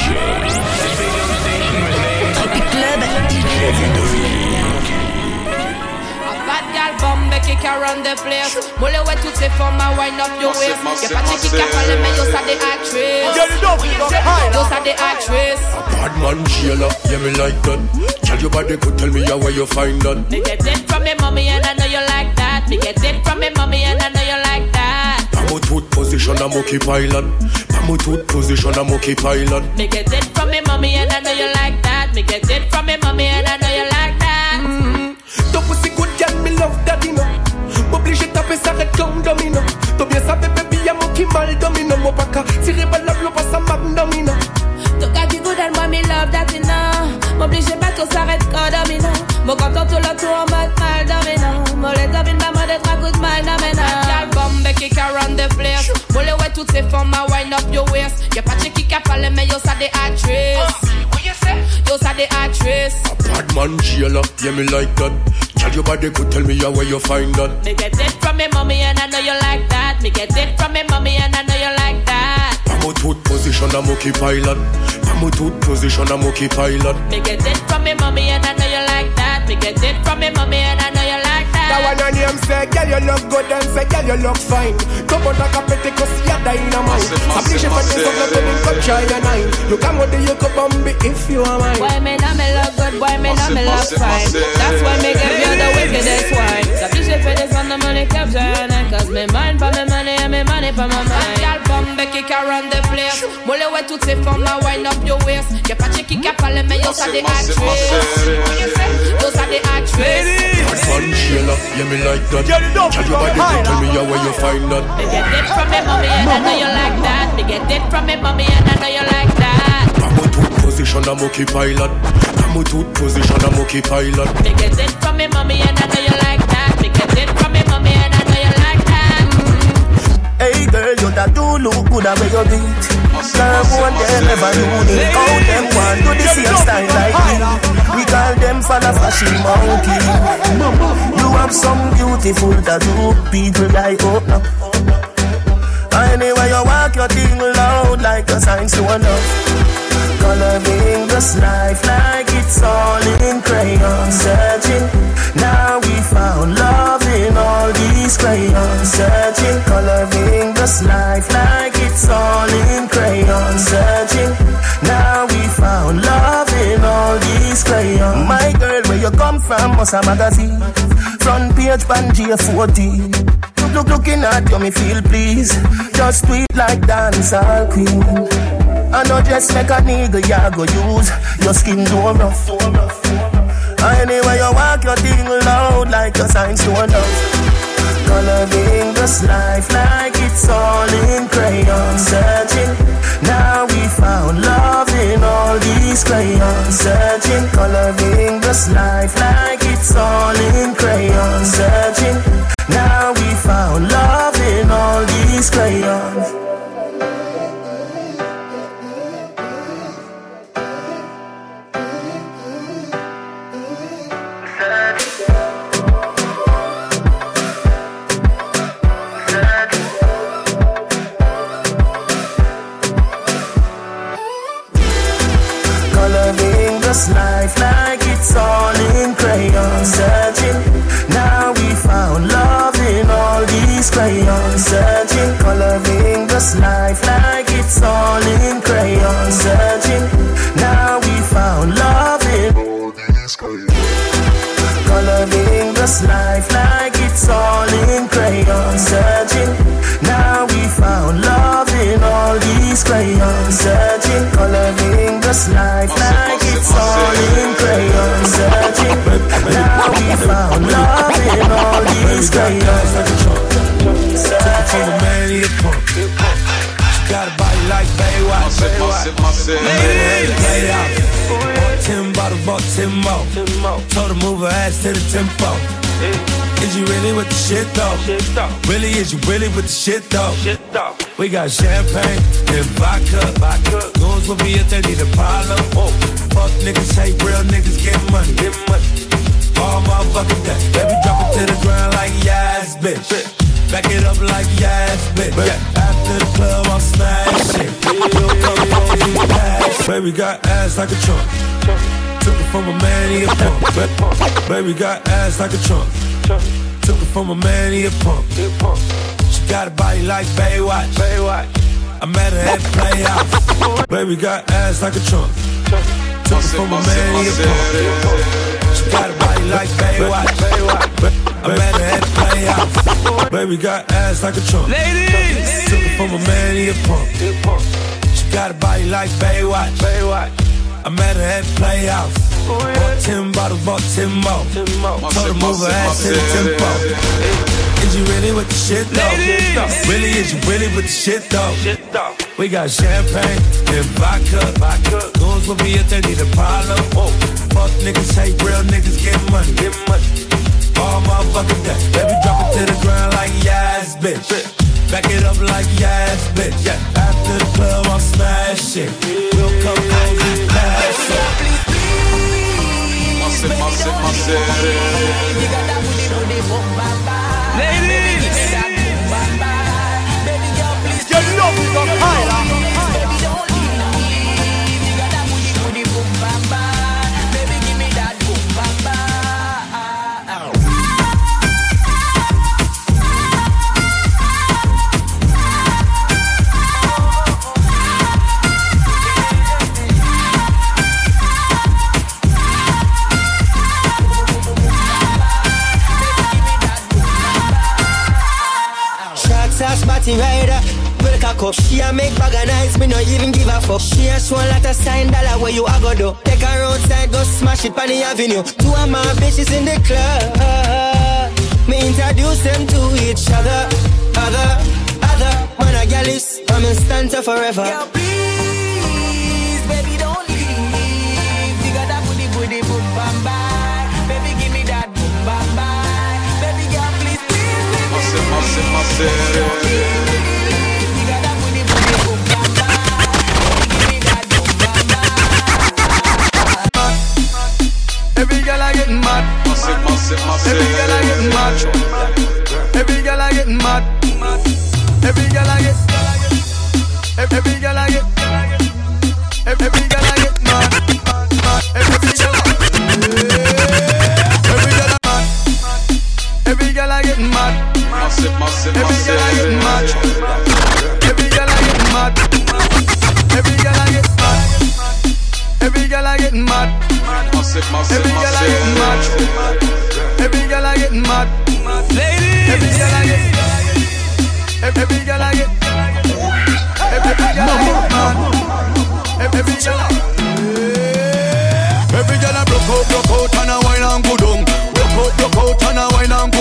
DJ. Tropic Club, DJ Ludovick. Bad gal bombe qui run the place Moule ouais toutes ces formes à wind up your waist Y'a pas de qui a parlé mais yo ça des actrices Yo des actrices A bad man jailer, yeah me like that Tell your body could tell me how where you find that Me get it from me mommy and I know you position I'm okay pilot. Pamo tooth position I'm okay pilot. Me get it from me mommy and I know you like that. Me get it from me mommy and I know you like that. Mm-hmm. Ton pussy good girl, me love daddy no. M'oblige taper ça red comme domino. T'as bien sabe baby y'a mon qui mal domino. Mon pas qu'à tirer balle la blow pas ça domino Ton gars du good and moi me love daddy no. M'oblige pas que ça red comme domino. Mon content tout le toutes ces formes à wind up your waist. Y'a pas de qui a parlé mais yo ça des actrices Yo ça des actrices A bad man jailer, yeah me like that. Tell your body could tell me how where you find that. Me get it from me mommy and I know you like that. Me get it from me mommy and I know you like that. Pamo tooth position I'm okay pilot. Pamo tooth position I'm okay pilot. Me get it from me mommy and I know you like that. Me get it from me mommy and I know you like that That one on him say, girl you look good and say, girl you look fine. Come on like a petty cause you're dynamite. Oblige for this of the living come try your nine You come with the you could bomb if you are mine. Boy me know me look good, boy me know me look fine? That's why me give you the wickedest wine. Oblige for this on the money capture your nine Cause me mind for me money and me money for my mind. Girl bombe qui can run the place. Moule ouais toutes ces formes à wind up your waist? Y'a pas de qui qui a parlé mais yo ça des actrices Yo ça des actrices Bad man jailer, yeah me like that. Tell your body could tell me how where you find that. Me get it from me mommy and I know you like that. Me get it from me mommy and I know you like that. Pamo tooth position I'm okay pilot. Pamo tooth position I'm okay pilot. Me get it from me mommy and I know you like that. Me get it from me mommy girl, you that do look good at where you beat. Girl, one them ever unique How them want do the same style like me. We call them for the fashion monkey. You have some beautiful tattoo People like oh, now Anyway you walk your thing loud Like a sign to enough Coloring this life like life like it's all in crayon Searching, now we found love in all these crayons. My girl, where you come from, must a magazine? Front page, Pangea 40 Look, look, looking at you, me feel please Just tweet like dancehall queen. I know just like a nigga ya go use. Your skin too rough. Anyway you walk your thing loud Like a sign to Coloring this life like it's all in crayon. Searching, now we found love in all these crayons. Searching, coloring this life like Coloring this life like it's all in crayon Searching, now we found love in all these crayons Searching, coloring this life like it's all in crayon Searching, now we found love in all these crayons From a man, he a punk. She got a body like Baywatch. Ladies, lay out. Bought ten bought ten more. Told her move her ass to the tempo. Is you really with the shit though? Really, is you really with the shit though? We got champagne and vodka. Goons will be if they need a problem. Fuck niggas, hate real niggas, get money. Get money. All motherfucking day. Baby, drop it to the ground like yes, bitch. Back it up like yes, bitch. After the club, I'm smashing. You come home. Baby got ass like a trunk. Took it from a man, he a punk. Baby got ass like a trunk. Took it from a man, he a punk. She got a body like Baywatch. I met her at the playhouse. Baby got ass like a trunk. Took it from a man, he a punk. She got a body like Baywatch. I met her at the playhouse. Baby got ass like a trunk. Ladies, took it from a man, he a punk. She got a body like Baywatch. I met her at the playhouse. Bought ten bottles, bought ten more. Told her move her ass to the tempo. Is you really with the shit though? Really, is you really with the shit though? We got champagne and vodka. Goons will be if they need a problem. Fuck niggas hate real niggas get money. Get money. All motherfucking day. Baby drop it to the ground like yes, bitch. Back it up like yes, bitch. Yeah. After the club, I'm smashing. We'll come home Ladies, Spotty rider. Milk a cup. She a make bag of nights, me no even give a fuck. She a show a lot of sign dollar where you a go do. Take her outside, go smash it on the avenue. Two of my bitches in the club. Me introduce them to each other. Other, other. Man a gal is, I'm in stanza forever. Boom, bam, bam. Every girl I getting mad. Every girl I getting mad. Every girl mad. Every girl I get. Every girl I get. Every girl I getting mad. Every girl I getting mad. Ladies. Every girl I get. Every every girl I get. Every every girl I get mad. Every every girl. Every girl I broke out, broke out and a wine and go down. Broke out, broke out and a wine and go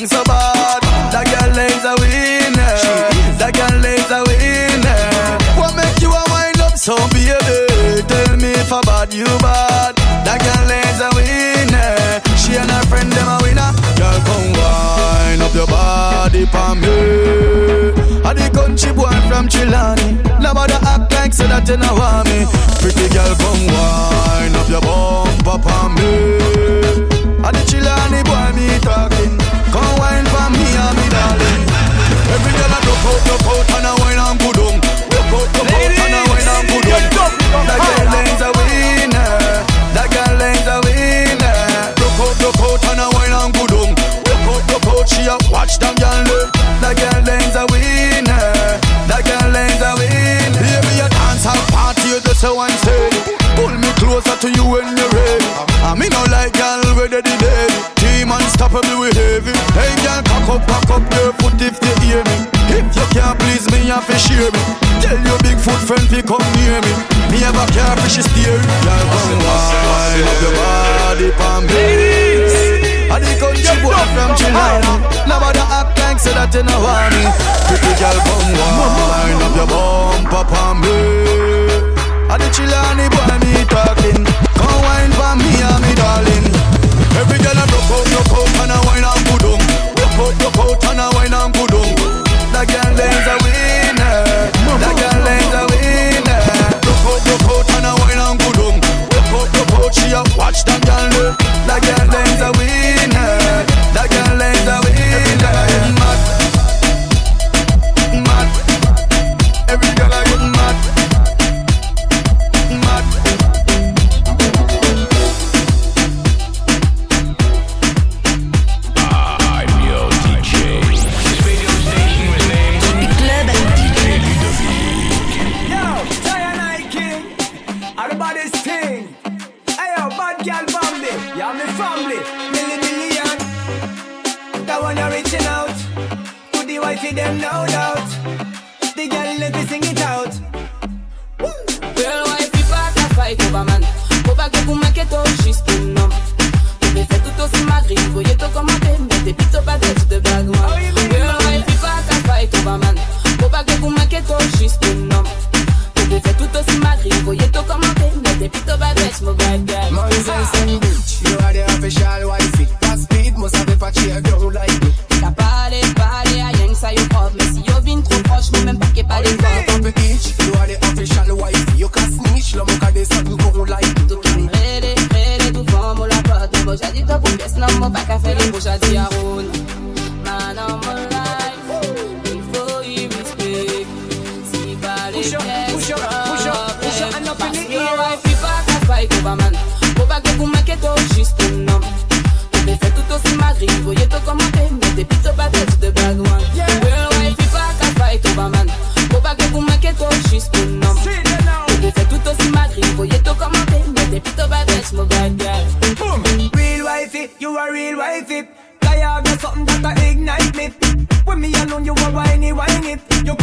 galang so bad? That girl is a winner. That girl is a winner. What make you a wind up so, baby? Tell me if I bad, you bad. That girl is a winner. She and her friend them a winner. Girl, come wind up your body for me. I the country boy from Chilani. Nobody act like so that you know want me. Pretty girl, come wind up your bumper for me. Wine for me and me darling. Every girl I broke out, broke out and a wine and good if you hear me. If you can't please me, have to share me. Tell your big foot friend to come near me. Me have a car for she steer. Girl, come wine up your body me. I the country boy from Chilani. Nobody act like say that you know want me. Pretty girl, come wine up your bumper for me. I the Chilani boy me talking. Come wine for me and me darling. Loud out. The girl let me sing it out. Girl, why if you pas ta fight over man? Faut pas que vous m'inquiétez juste non. Je fait tout aussi magri, voyez tout commenter, mais t'es plutôt pas tête de blague moi. Girl, why if you pas ta fight over man? Faut pas que vous m'inquiétez juste non. Je fait tout aussi magri, voyez tout commenter, mais t'es plutôt pas mon bad guy. Moses and bitch, you are the official wifey. Push up, push up, push up, push up, and up in the Parce air. que wife, il pas qu'à fight over man. Faut pas que vous m'inquiétez, juste non. Tu fait tout aussi magri, voyez tout commenter, mais t'es plutôt pas tête de bad one. Girl, wife, il pas qu'à fight over man. Faut pas que vous m'inquiétez, juste non. See it now. Tu fait tout aussi magri, voyez tout commenter, mais t'es plutôt pas tête, mon bad guy. Boom. Real wifey, you a real wifey. Kaya got something that a ignite me. When me alone, you a whiny whiny. You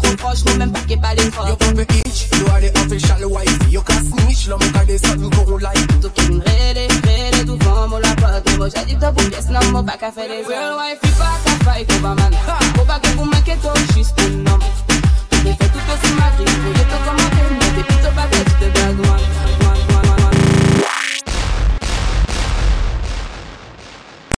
si trop proche, nous même pas qu'est pas les You propres. pop it each, you are the official wifey. You can snitch, love me cause there's something going like it. Tu can rede, rede, tu famo la porte. Mo já di top, yes, não mo pa ka fè les Real wife, il pas qu'à fight over